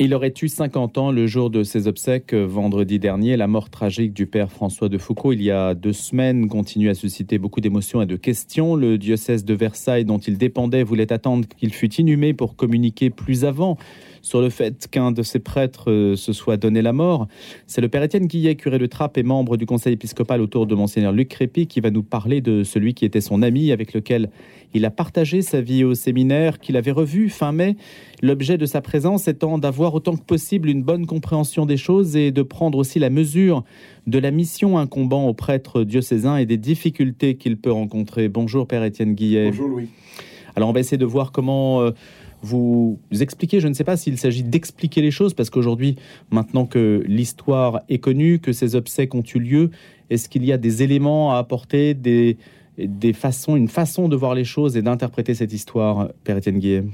Il aurait eu 50 ans le jour de ses obsèques, vendredi dernier. La mort tragique du père François de Foucault, il y a deux semaines, continue à susciter beaucoup d'émotions et de questions. Le diocèse de Versailles, dont il dépendait, voulait attendre qu'il fût inhumé pour communiquer plus avant sur le fait qu'un de ses prêtres euh, se soit donné la mort. C'est le père Étienne Guillet, curé de Trappes et membre du conseil épiscopal autour de monseigneur Luc Crépy, qui va nous parler de celui qui était son ami, avec lequel il a partagé sa vie au séminaire, qu'il avait revu fin mai. L'objet de sa présence étant d'avoir autant que possible une bonne compréhension des choses et de prendre aussi la mesure de la mission incombant aux prêtres diocésains et des difficultés qu'il peut rencontrer. Bonjour Père Étienne Guillet. Bonjour Louis. Alors on va essayer de voir comment euh, vous expliquer, je ne sais pas s'il s'agit d'expliquer les choses, parce qu'aujourd'hui, maintenant que l'histoire est connue, que ces obsèques ont eu lieu, est-ce qu'il y a des éléments à apporter, des, des façons, une façon de voir les choses et d'interpréter cette histoire, Père Étienne Guillet?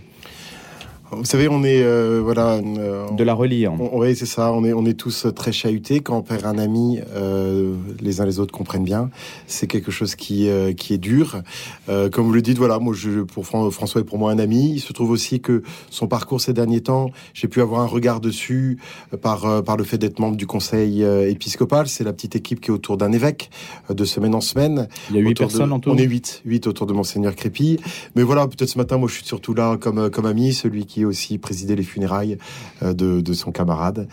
Vous savez, on est euh, voilà euh, de la relire. Oui, c'est ça. On est on est tous très chahutés quand on perd un ami. Euh, les uns les autres comprennent bien. C'est quelque chose qui qui est dur. comme vous le dites, voilà, moi je pour François est pour moi un ami. Il se trouve aussi que son parcours ces derniers temps, j'ai pu avoir un regard dessus par par le fait d'être membre du conseil épiscopal. C'est la petite équipe qui est autour d'un évêque de semaine en semaine. Il y a huit personnes en tout. On est huit, huit autour de monseigneur Crépy. Mais voilà, peut-être ce matin, moi je suis surtout là comme comme ami, celui qui aussi présidé les funérailles euh, de, son camarade.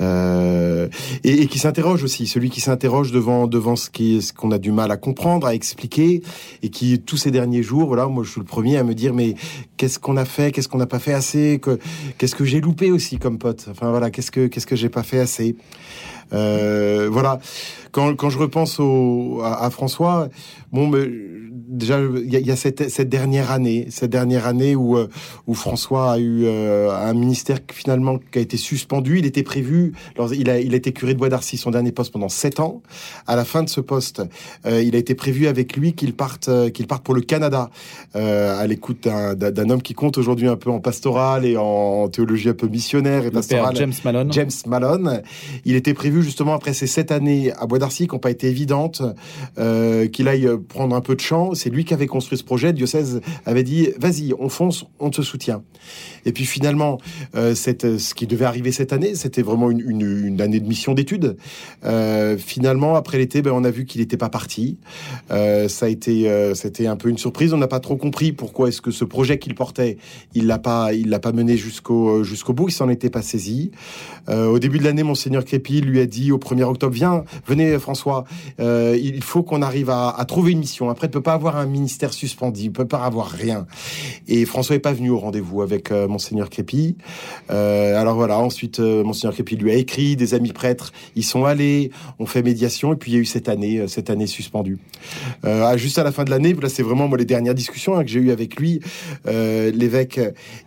Euh, et, qui s'interroge aussi, celui qui s'interroge devant devant ce qui ce qu'on a du mal à comprendre, à expliquer et qui tous ces derniers jours, voilà, moi je suis le premier à me dire mais qu'est-ce qu'on a fait, qu'est-ce qu'on n'a pas fait assez, qu'est-ce que j'ai loupé aussi comme pote, enfin voilà, qu'est-ce que qu'est-ce que j'ai pas fait assez. Euh, voilà, quand, quand je repense à, François, bon, déjà il y, a, cette, cette, dernière année, cette dernière année où où François a eu euh, un ministère qui, finalement qui a été suspendu. Il était prévu, il a il a été curé de Bois d'Arcy, son dernier poste pendant sept ans. À la fin de ce poste, il a été prévu avec lui qu'il parte qu'il parte pour le Canada à l'écoute d'un homme qui compte aujourd'hui un peu en pastoral et en théologie un peu missionnaire et pastorale. James Malone. James Malone. Il était prévu justement après ces sept années à Bois d'Arcy qui n'ont pas été évidentes, euh, qu'il aille prendre un peu de champ. C'est lui qui avait construit ce projet. Le diocèse avait dit vas-y, on fonce, on te soutient. Et puis finalement, euh, ce qui devait arriver cette année, c'était vraiment une, année de mission d'études. Euh, finalement, après l'été, ben, on a vu qu'il n'était pas parti. Euh, ça a été, c'était un peu une surprise. On n'a pas trop compris pourquoi est-ce que ce projet qu'il portait, il l'a pas, il l'a pas mené jusqu'au jusqu'au bout. Il s'en était pas saisi. au début de l'année, monseigneur Crépy lui a dit au 1er octobre, viens, venez François, il faut qu'on arrive à, trouver une mission. Après, ne peut pas avoir un ministère suspendu, il peut pas avoir rien. Et François n'est pas venu au rendez-vous avec euh, monseigneur Crépi. Euh, alors voilà, ensuite, euh, monseigneur Crépi lui a écrit, des amis prêtres y sont allés, on fait médiation, et puis il y a eu cette année, euh, cette année suspendue. juste à la fin de l'année, là c'est vraiment moi les dernières discussions hein, que j'ai eues avec lui, l'évêque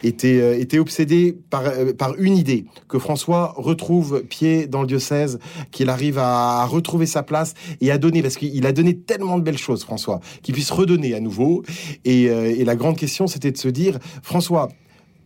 était, était obsédé par, par une idée, que François retrouve pied dans le diocèse, qu'il arrive à, retrouver sa place et à donner, parce qu'il a donné tellement de belles choses, François, qu'il puisse redonner à nouveau. Euh, et la grande question, c'était de se dire, François,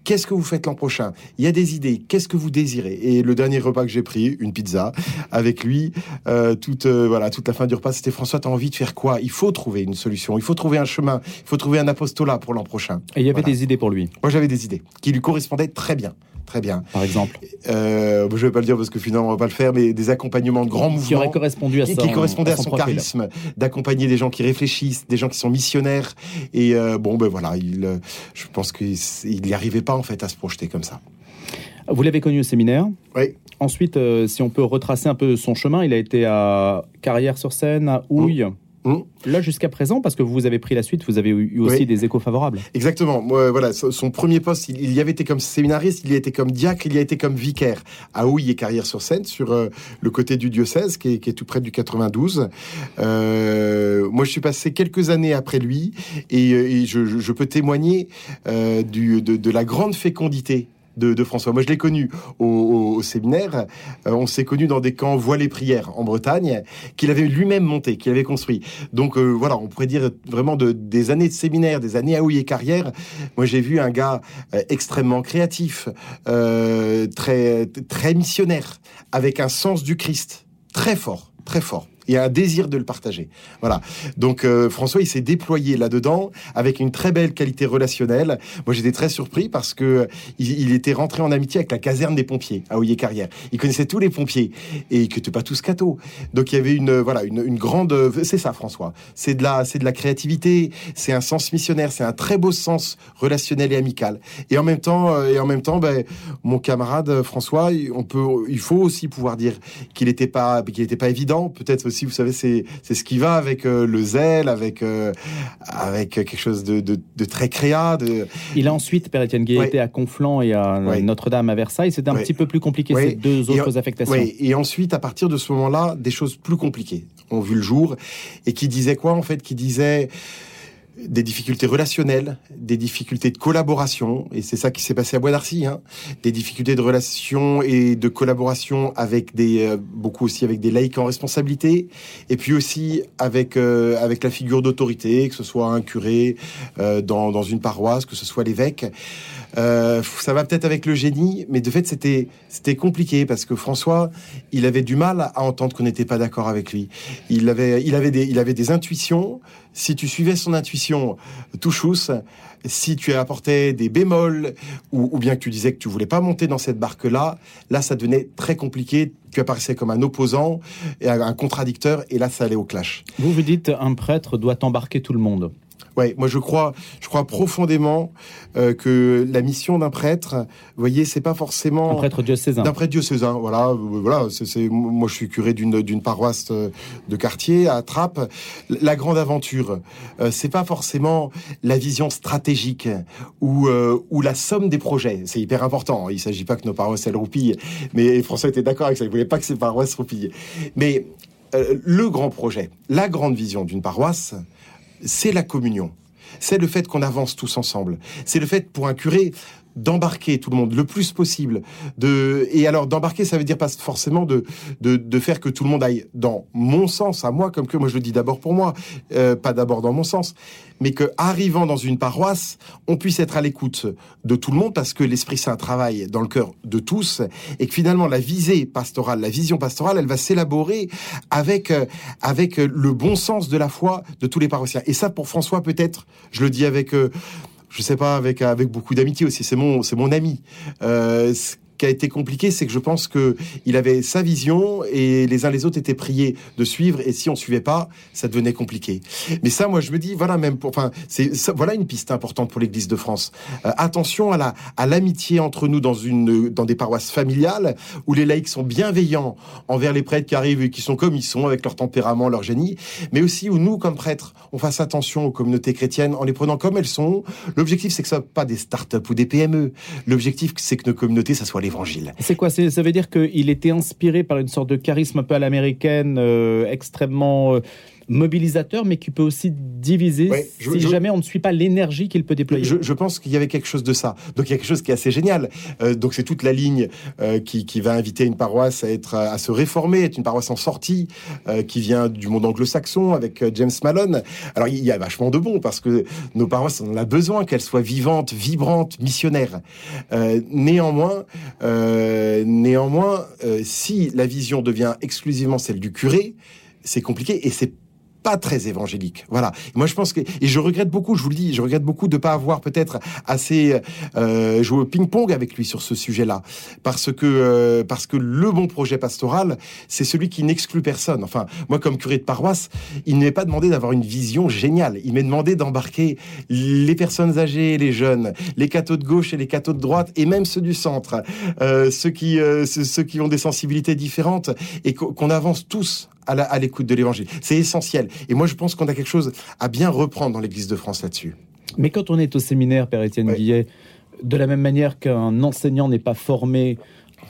Qu'est-ce que vous faites l'an prochain? Il y a des idées. Qu'est-ce que vous désirez? Et le dernier repas que j'ai pris, une pizza avec lui, euh, toute euh, voilà, toute la fin du repas, c'était François. T'as envie de faire quoi? Il faut trouver une solution. Il faut trouver un chemin. Il faut trouver un apostolat pour l'an prochain. Et il y avait des idées pour lui? Moi, j'avais des idées qui lui correspondaient très bien. Très bien. Par exemple? Euh, Je ne vais pas le dire parce que finalement, on va pas le faire, mais des accompagnements de grands mouvements. Qui auraient correspondu à, qui, qui correspondaient à, son, charisme, d'accompagner des gens qui réfléchissent, des gens qui sont missionnaires. Et euh, bon, ben voilà, il, euh, je pense qu'il n'y arrivait pas en fait à se projeter comme ça. Vous l'avez connu au séminaire Oui. Ensuite, euh, si on peut retracer un peu son chemin, il a été à Carrière-sur-Seine, à Houille. Mmh. Mmh. Là, jusqu'à présent, parce que vous avez pris la suite, vous avez eu aussi des échos favorables. Exactement. Moi, voilà, son premier poste, il, y avait été comme séminariste, il y a été comme diacre, il y a été comme vicaire à Houille et Carrière-sur-Seine, sur euh, le côté du diocèse, qui est, tout près du 92. Euh, moi, je suis passé quelques années après lui, et, je, peux témoigner euh, du, de, la grande fécondité de, François. Moi, je l'ai connu au, séminaire. Euh, on s'est connu dans des camps voilés prières en Bretagne, qu'il avait lui-même monté, qu'il avait construit. Donc euh, voilà, on pourrait dire vraiment de, des années de séminaire, des années à et carrière. Moi, j'ai vu un gars euh, extrêmement créatif, très très missionnaire, avec un sens du Christ très fort très fort. Et un désir de le partager. Voilà. Donc euh, François, il s'est déployé là-dedans avec une très belle qualité relationnelle. Moi, j'étais très surpris parce que il, était rentré en amitié avec la caserne des pompiers à Oyer Carrière. Il connaissait tous les pompiers et que tu pas tous cathos. Donc il y avait une voilà une, grande. C'est ça, François. C'est de la c'est de la créativité. C'est un sens missionnaire. C'est un très beau sens relationnel et amical. Et en même temps euh, et en même temps, ben, mon camarade François, on peut il faut aussi pouvoir dire qu'il n'était pas qu'il n'était pas évident. Peut-être vous savez, c'est ce qui va avec euh, le zèle, avec euh, avec quelque chose de, de, très créa. De... Il a ensuite, Père Etienne Guy, été à Conflans et à Notre-Dame à Versailles. C'était un petit peu plus compliqué ces deux autres affectations. Et ensuite, à partir de ce moment-là, des choses plus compliquées ont vu le jour et qui disaient quoi en fait? Qui disaient des difficultés relationnelles, des difficultés de collaboration, et c'est ça qui s'est passé à Bois d'Arcy, hein, des difficultés de relation et de collaboration avec des euh, beaucoup aussi avec des laïcs en responsabilité, et puis aussi avec euh, avec la figure d'autorité, que ce soit un curé euh, dans, dans une paroisse, que ce soit l'évêque. Ça va peut-être avec le génie, mais de fait c'était c'était compliqué parce que François, il avait du mal à entendre qu'on n'était pas d'accord avec lui. Il avait il avait des il avait des intuitions si tu suivais son intuition tout chousse, si tu apportais des bémols ou, bien que tu disais que tu voulais pas monter dans cette barque-là, là, ça devenait très compliqué. Tu apparaissais comme un opposant et un contradicteur et là, ça allait au clash. Vous vous dites un prêtre doit embarquer tout le monde. Ouais, moi je crois, je crois profondément euh, que la mission d'un prêtre, vous voyez, c'est pas forcément un prêtre diocésain. D'un prêtre diocésain, voilà, euh, voilà. C'est, moi je suis curé d'une d'une paroisse euh, de quartier à Trappes. La grande aventure, c'est pas forcément la vision stratégique ou ou la somme des projets. C'est hyper important. Il s'agit pas que nos paroisses elles roupillent, mais François était d'accord avec ça. Il voulait pas que ces paroisses roupillent. Mais le grand projet, la grande vision d'une paroisse, c'est la communion. C'est le fait qu'on avance tous ensemble. C'est le fait pour un curé d'embarquer tout le monde le plus possible. De et alors d'embarquer, ça veut dire pas forcément de, de, faire que tout le monde aille dans mon sens à moi, comme que moi je le dis d'abord pour moi, euh, pas d'abord dans mon sens, mais que arrivant dans une paroisse, on puisse être à l'écoute de tout le monde parce que l'Esprit Saint travaille dans le cœur de tous et que finalement la visée pastorale, la vision pastorale, elle va s'élaborer avec euh, avec le bon sens de la foi de tous les paroissiens. Et ça, pour François, peut-être, je le dis avec euh, je sais pas, avec avec beaucoup d'amitié aussi. C'est mon c'est mon ami. Euh, qui a été compliqué, c'est que je pense que il avait sa vision et les uns les autres étaient priés de suivre. Et si on suivait pas, ça devenait compliqué. Mais ça, moi, je me dis, voilà, même pour, enfin, c'est voilà une piste importante pour l'Église de France. Euh, attention à la à l'amitié entre nous dans une dans des paroisses familiales où les laïcs sont bienveillants envers les prêtres qui arrivent et qui sont comme ils sont avec leur tempérament, leur génie, mais aussi où nous, comme prêtres, on fasse attention aux communautés chrétiennes en les prenant comme elles sont. L'objectif, c'est que ce soit pas des start-up ou des PME. L'objectif, c'est que nos communautés, ça soit C'est quoi Ça veut dire qu'il était inspiré par une sorte de charisme un peu à l'américaine, euh, extrêmement... Mobilisateur, mais qui peut aussi diviser si jamais on ne suit pas l'énergie qu'il peut déployer. Je, pense qu'il y avait quelque chose de ça. Donc il y a quelque chose qui est assez génial. Euh, donc c'est toute la ligne euh, qui, va inviter une paroisse à être à se réformer, être une paroisse en sortie, euh, qui vient du monde anglo-saxon avec James Malone. Alors il y a vachement de bon parce que nos paroisses on a besoin qu'elles soient vivantes, vibrantes, missionnaires. néanmoins, néanmoins, si la vision devient exclusivement celle du curé, c'est compliqué et c'est pas très évangélique. Voilà. Moi, je pense que et je regrette beaucoup. Je vous le dis, je regrette beaucoup de pas avoir peut-être assez euh, joué au ping-pong avec lui sur ce sujet-là, parce que euh, parce que le bon projet pastoral, c'est celui qui n'exclut personne. Enfin, moi, comme curé de paroisse, il ne m'est pas demandé d'avoir une vision géniale. Il m'est demandé d'embarquer les personnes âgées, les jeunes, les cathos de gauche et les cathos de droite, et même ceux du centre, euh, ceux qui euh, ceux qui ont des sensibilités différentes, et qu'on avance tous à l'écoute de l'évangile. C'est essentiel. Et moi, je pense qu'on a quelque chose à bien reprendre dans l'Église de France là-dessus. Mais quand on est au séminaire, Père Étienne Guillet, de la même manière qu'un enseignant n'est pas formé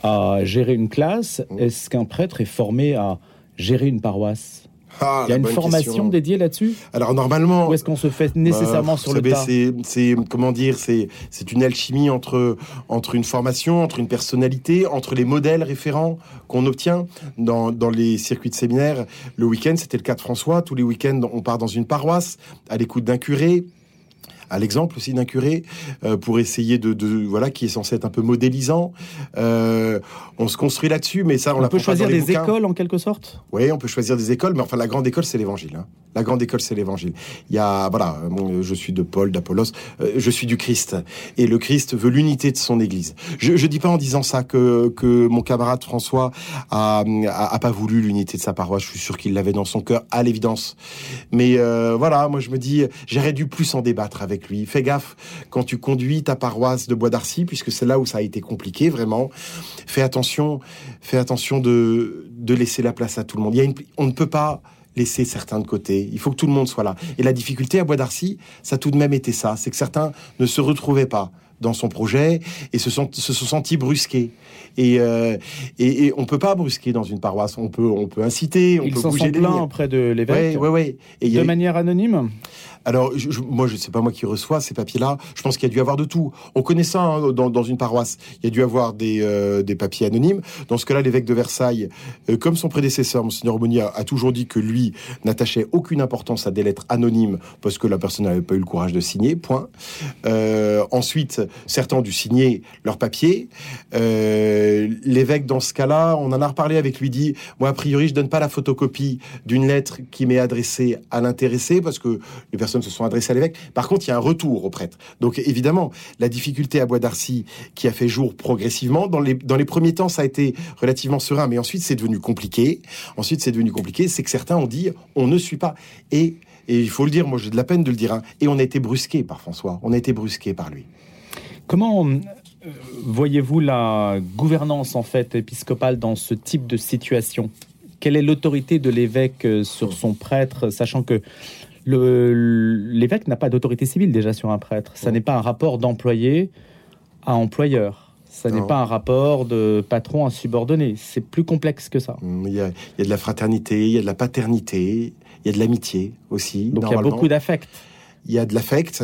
à gérer une classe, est-ce qu'un prêtre est formé à gérer une paroisse? Ah, il y a une formation dédiée là-dessus Alors normalement, ou est-ce qu'on se fait nécessairement bah, sur le tas C'est comment dire C'est c'est une alchimie entre entre une formation, entre une personnalité, entre les modèles référents qu'on obtient dans dans les circuits de séminaire. Le week-end, c'était le cas de François. Tous les week-ends, on part dans une paroisse à l'écoute d'un curé à l'exemple aussi d'un curé, euh, pour essayer de, de, voilà, qui est censé être un peu modélisant. Euh, on se construit là-dessus, mais ça, on, on peut choisir des écoles en quelque sorte? Oui, on peut choisir des écoles, mais enfin, la grande école, c'est l'Évangile. Hein. La grande école, c'est l'Évangile. Il y a, voilà, je suis de Paul, d'Apollos, euh, je suis du Christ, et le Christ veut l'unité de son Église. Je, je dis pas en disant ça que que mon camarade François a, a, a pas voulu l'unité de sa paroisse. Je suis sûr qu'il l'avait dans son cœur, à l'évidence. Mais voilà, moi je me dis, j'aurais dû plus en débattre avec lui. Fais gaffe quand tu conduis ta paroisse de Bois d'Arcy, puisque c'est là où ça a été compliqué vraiment. Fais attention, fais attention de de laisser la place à tout le monde. Il y a une, on ne peut pas laisser certains de côté. Il faut que tout le monde soit là. Et la difficulté à Bois d'Arcy, ça a tout de même été ça, c'est que certains ne se retrouvaient pas dans son projet et se sont, se sont sentis brusqués. Et, euh, et, et, on peut pas brusquer dans une paroisse. On peut, on peut inciter, on Ils peut bouger sont lignes. auprès de l'évêque. Ouais, ouais, ouais. Et y De a- manière anonyme? Alors, je, moi, je sais pas moi qui reçois ces papiers-là. Je pense qu'il y a dû avoir de tout. On connaît ça hein, dans, une paroisse. Il y a dû avoir des, euh, papiers anonymes. Dans ce cas-là, l'évêque de Versailles, euh, comme son prédécesseur, Monseigneur Aumonier, a, toujours dit que lui n'attachait aucune importance à des lettres anonymes parce que la personne n'avait pas eu le courage de signer. Point. Euh, ensuite, certains ont dû signer leurs papiers. L'évêque, dans ce cas-là, on en a reparlé avec lui, dit moi a priori, je donne pas la photocopie d'une lettre qui m'est adressée à l'intéressé parce que les personnes se sont adressées à l'évêque. Par contre, il y a un retour au prêtre. Donc évidemment, la difficulté à Bois d'Arcy qui a fait jour progressivement. Dans les, dans les premiers temps, ça a été relativement serein, mais ensuite c'est devenu compliqué. Ensuite, c'est devenu compliqué. C'est que certains ont dit on ne suit pas. Et, et il faut le dire, moi j'ai de la peine de le dire. hein, et on a été brusqué par François. On a été brusqué par lui. Comment euh, voyez-vous la gouvernance en fait épiscopale dans ce type de situation? Quelle est l'autorité de l'évêque euh, sur son prêtre, sachant que l'évêque n'a pas d'autorité civile déjà sur un prêtre. Ça n'est pas un rapport d'employé à employeur. Ça n'est pas un rapport de patron à subordonné. C'est plus complexe que ça. Hum, Il y, a, il y a de la fraternité, il y a de la paternité, il y a de l'amitié aussi. Donc il y a beaucoup d'affect. Il y a de l'affect.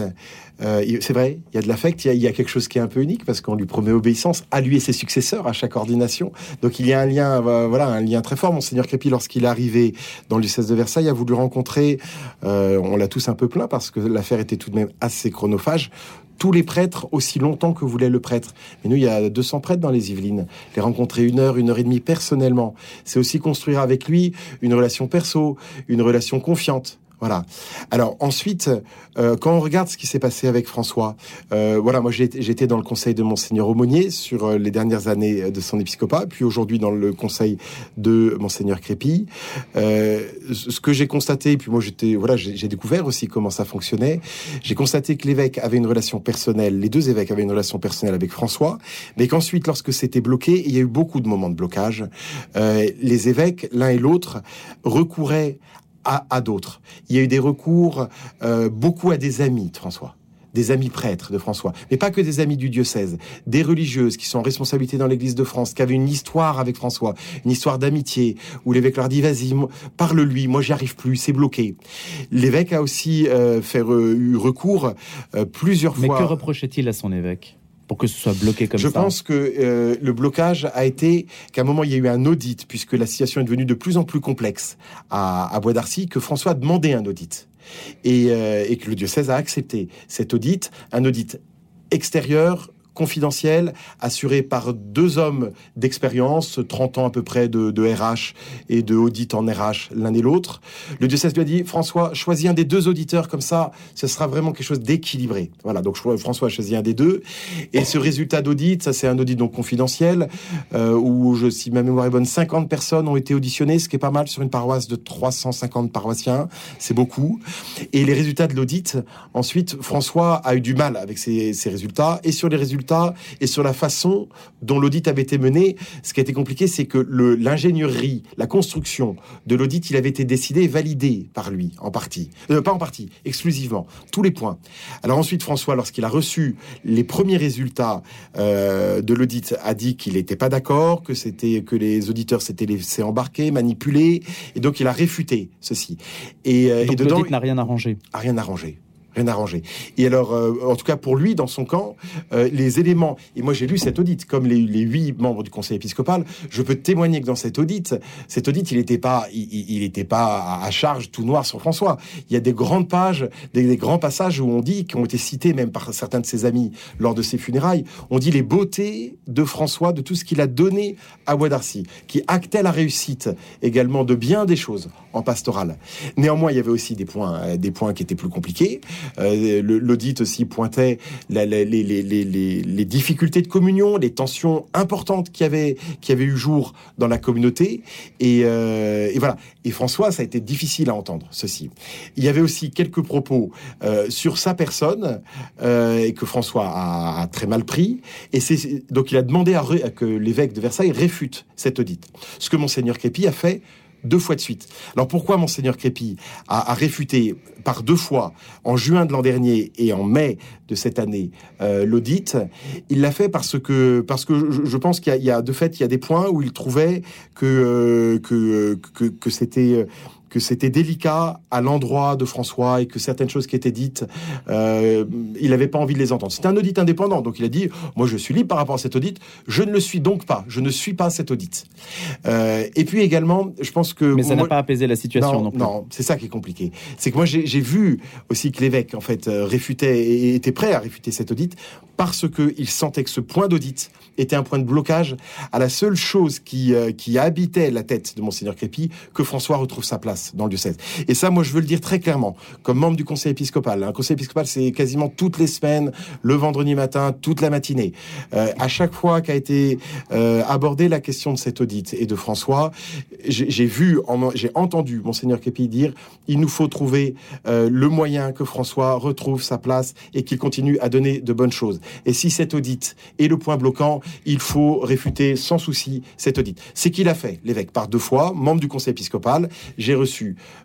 Euh, c'est vrai, il y a de l'affect. Il y a, quelque chose qui est un peu unique parce qu'on lui promet obéissance à lui et ses successeurs à chaque ordination. Donc il y a un lien, euh, voilà, un lien très fort. Monseigneur Crépi, lorsqu'il est arrivé dans le diocèse de Versailles, a voulu rencontrer. euh, on l'a tous un peu plaint parce que l'affaire était tout de même assez chronophage. Tous les prêtres aussi longtemps que voulait le prêtre. Mais nous, il y a 200 prêtres dans les Yvelines. Les rencontrer une heure, une heure et demie personnellement, c'est aussi construire avec lui une relation perso, une relation confiante. Voilà. Alors ensuite, euh, quand on regarde ce qui s'est passé avec François, euh, voilà, moi j'étais dans le conseil de monseigneur Aumonier sur euh, les dernières années euh, de son épiscopat, puis aujourd'hui dans le conseil de monseigneur Crépi. Euh, ce que j'ai constaté, puis moi j'étais, voilà, j'ai découvert aussi comment ça fonctionnait. J'ai constaté que l'évêque avait une relation personnelle, les deux évêques avaient une relation personnelle avec François, mais qu'ensuite, lorsque c'était bloqué, il y a eu beaucoup de moments de blocage, les évêques, l'un et l'autre, recouraient à, à d'autres. Il y a eu des recours euh, beaucoup à des amis de François des amis prêtres de François, mais pas que des amis du diocèse, des religieuses qui sont en responsabilité dans l'Église de France, qui avaient une histoire avec François, une histoire d'amitié, où l'évêque leur dit vas-y, parle-lui, moi j'y arrive plus, c'est bloqué. L'évêque a aussi euh, fait eu recours euh, plusieurs Mais fois. que reproche-t-il à son évêque? Pour que ce soit bloqué comme Je ça. pense que euh, le blocage a été qu'à un moment il y a eu un audit puisque la situation est devenue de plus en plus complexe à, à Bois d'Arcy que François a demandé un audit. Et, euh, et que le diocèse a accepté cet audit, un audit extérieur confidentiel, assuré par deux hommes d'expérience, 30 ans à peu près de, RH et de audit en RH l'un et l'autre. Le diocèse lui a dit, François, choisis un des deux auditeurs, comme ça, ce sera vraiment quelque chose d'équilibré. Voilà, donc François a choisi un des deux. Et ce résultat d'audit, ça c'est un audit donc confidentiel, euh, où, je, si ma mémoire est bonne, 50 personnes ont été auditionnées, ce qui est pas mal sur une paroisse de 350 paroissiens, c'est beaucoup. Et les résultats de l'audit, ensuite, François a eu du mal avec ces, ces résultats. Et sur les résultats et sur la façon dont l'audit avait été mené, ce qui a été compliqué, c'est que l'ingénierie, la construction de l'audit, il avait été décidé et validé par lui, en partie. Euh, pas en partie, exclusivement. Tous les points. Alors ensuite, François, lorsqu'il a reçu les premiers résultats euh, de l'audit, a dit qu'il n'était pas d'accord, que c'était que les auditeurs s'étaient laissés embarquer, manipuler, et donc il a réfuté ceci. Et, euh, et dedans, l'audit n'a rien arrangé. a rien arrangé. Rien arrangé. Et alors, en tout cas pour lui, dans son camp, les éléments, et moi j'ai lu cette audit, comme les, huit membres du conseil épiscopal, je peux témoigner que dans cette audit, cette audit, il n'était pas, il, était pas à charge tout noir sur François. Il y a des grandes pages, des, grands passages où on dit, qui ont été cités même par certains de ses amis lors de ses funérailles, on dit les beautés de François, de tout ce qu'il a donné à Bois d'Arcy, qui actait la réussite également de bien des choses en pastoral. Néanmoins, il y avait aussi des points, euh, des points qui étaient plus compliqués. Euh, L'audit aussi pointait les, les, les, les, difficultés de communion, les tensions importantes qui avaient, qui avaient eu jour dans la communauté. Et, euh, et, voilà. Et François, ça a été difficile à entendre ceci. Il y avait aussi quelques propos euh, sur sa personne euh, et que François a, a, très mal pris. Et c'est donc il a demandé à, à que l'évêque de Versailles réfute cet audit. Ce que monseigneur Crépi a fait deux fois de suite. Alors pourquoi monseigneur Crépi a, réfuté par deux fois en juin de l'an dernier et en mai de cette année euh, l'audit? Il l'a fait parce que parce que je, pense qu'il y, a de fait il y a des points où il trouvait que euh, que, que, que c'était que c'était délicat à l'endroit de François et que certaines choses qui étaient dites, euh, il n'avait pas envie de les entendre. C'était un audit indépendant, donc il a dit, moi je suis libre par rapport à cet audit, je ne le suis donc pas, je ne suis pas cet audit. Euh, et puis également, je pense que... Mais ça n'a pas apaisé la situation non, non c'est ça qui est compliqué. C'est que moi j'ai vu aussi que l'évêque, en fait, euh, réfutait et était prêt à réfuter cet audit parce qu'il sentait que ce point d'audit était un point de blocage à la seule chose qui, euh, qui habitait la tête de Monseigneur Crépi, que François retrouve sa place dans le diocèse. Et ça, moi, je veux le dire très clairement, comme membre du conseil épiscopal. Un conseil épiscopal, c'est quasiment toutes les semaines, le vendredi matin, toute la matinée. Euh, à chaque fois qu'a été euh, abordée la question de cet audit et de François, j'ai vu, j'ai entendu Monseigneur Crépi dire, il nous faut trouver euh, le moyen que François retrouve sa place et qu'il continue à donner de bonnes choses. Et si cet audit est le point bloquant, il faut réfuter sans souci cet audit. C'est qu'il a fait, l'évêque, par deux fois, membre du conseil épiscopal. J'ai reçu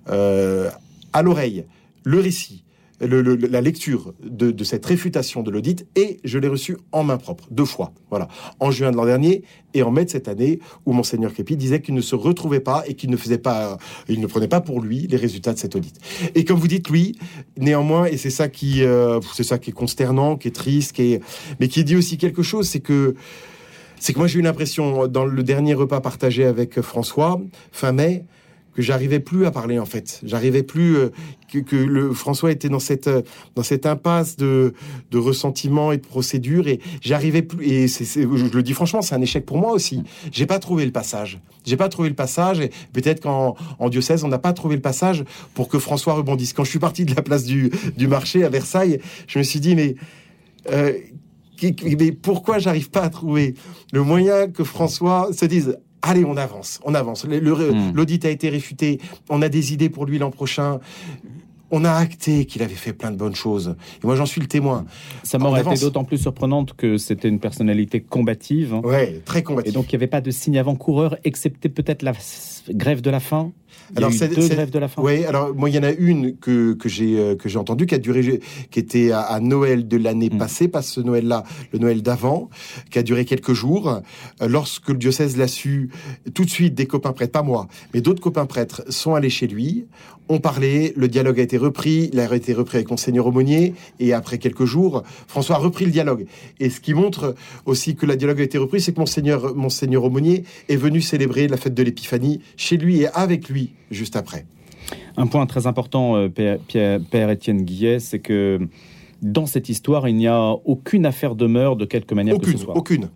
euh, à l'oreille le récit la lecture de, cette réfutation de l'audit et je l'ai reçu en main propre, deux fois. Voilà. En juin de l'an dernier et en mai de cette année, où Monseigneur Képi disait qu'il ne se retrouvait pas et qu'il ne faisait pas, il ne prenait pas pour lui les résultats de cet audit. Et comme vous dites, lui, néanmoins, et c'est ça qui, euh, c'est ça qui est consternant, qui est triste, qui mais qui dit aussi quelque chose, c'est que, c'est que moi j'ai eu l'impression dans le dernier repas partagé avec François, fin mai, que j'arrivais plus à parler en fait. J'arrivais plus euh, que, que, le François était dans cette euh, dans cette impasse de de ressentiment et de procédure et j'arrivais plus et c'est, je le dis franchement c'est un échec pour moi aussi. J'ai pas trouvé le passage. J'ai pas trouvé le passage et peut-être qu'en en diocèse on n'a pas trouvé le passage pour que François rebondisse. Quand je suis parti de la place du du marché à Versailles, je me suis dit mais euh, mais pourquoi j'arrive pas à trouver le moyen que François se dise allez, on avance, on avance. Hmm. L'audit a été réfuté, on a des idées pour lui l'an prochain. On a acté qu'il avait fait plein de bonnes choses. Et moi, j'en suis le témoin. Sa mort a été d'autant plus surprenante que c'était une personnalité combative. Oui, très combative. Et donc, il n'y avait pas de signe avant-coureur, excepté peut-être la grève de la faim alors, c'est deux grèves de la faim. Oui, alors moi, il y en a une que, que j'ai euh, que j'ai entendue qui a duré, qui était à, Noël de l'année hmm. passée, pas ce Noël-là, le Noël d'avant, qui a duré quelques jours. Euh, lorsque le diocèse l'a su, tout de suite, des copains prêtres, pas moi, mais d'autres copains prêtres sont allés chez lui, ont parlé, le dialogue a été repris, il a été repris avec Monseigneur Aumônier, et après quelques jours, François a repris le dialogue. Et ce qui montre aussi que le dialogue a été repris, c'est que Monseigneur, Monseigneur Aumônier est venu célébrer la fête de l'Épiphanie chez lui et avec lui juste après. Un point très important, euh, Père, Étienne Guillet, c'est que dans cette histoire, il n'y a aucune affaire de meurtre de quelque manière aucune, que ce soit. Aucune.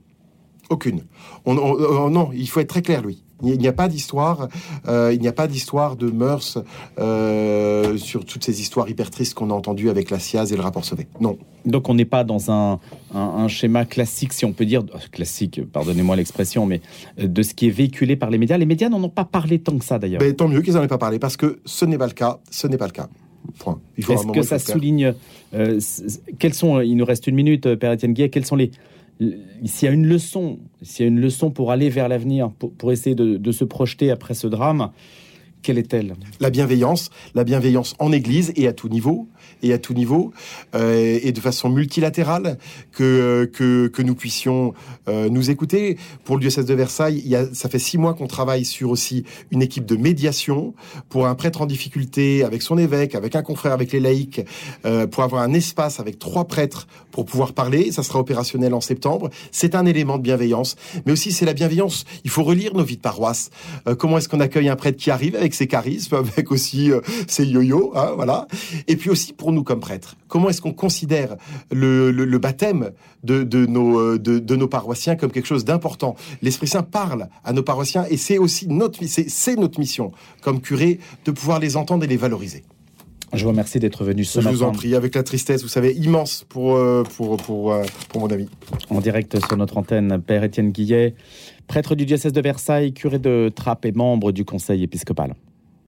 Aucune. non, il faut être très clair, lui. Il n'y a pas d'histoire, euh, il n'y a pas d'histoire de mœurs euh, sur toutes ces histoires hyper tristes qu'on a entendues avec la SIAZ et le rapport Sauvé. Non. Donc on n'est pas dans un, schéma classique, si on peut dire, euh, classique, pardonnez-moi l'expression, mais de ce qui est véhiculé par les médias. Les médias n'en ont pas parlé tant que ça d'ailleurs. Mais tant mieux qu'ils n'en aient pas parlé, parce que ce n'est pas le cas, ce n'est pas le cas. Point. Est-ce que ça souligne, quels sont, il nous reste une minute, Père Étienne Guillet, quels sont les s'il y a une leçon, s'il y a une leçon pour aller vers l'avenir, pour, essayer de, se projeter après ce drame, Quelle est-elle? La bienveillance, la bienveillance en Église et à tout niveau, et à tout niveau, euh, et de façon multilatérale, que, que, que nous puissions euh, nous écouter. Pour le diocèse de Versailles, ça fait six mois qu'on travaille sur aussi une équipe de médiation pour un prêtre en difficulté avec son évêque, avec un confrère, avec les laïcs, euh, pour avoir un espace avec trois prêtres pour pouvoir parler. Ça sera opérationnel en septembre. C'est un élément de bienveillance, mais aussi c'est la bienveillance. Il faut relire nos vies de paroisse. Euh, comment est-ce qu'on accueille un prêtre qui arrive avec ses charismes, avec aussi euh, ses yo-yo, hein, voilà. Et puis aussi pour nous comme prêtres, comment est-ce qu'on considère le, le, le, baptême de, de nos, euh, de, de, nos paroissiens comme quelque chose d'important? L'Esprit Saint parle à nos paroissiens et c'est aussi notre, c'est notre mission comme curé de pouvoir les entendre et les valoriser. Je vous remercie d'être venu ce Je matin. vous en prie, avec la tristesse, vous savez, immense pour, euh, pour, pour, euh, pour mon ami. En direct sur notre antenne, Père Étienne Guillet, prêtre du diocèse de Versailles, curé de Trappes et membre du conseil épiscopal.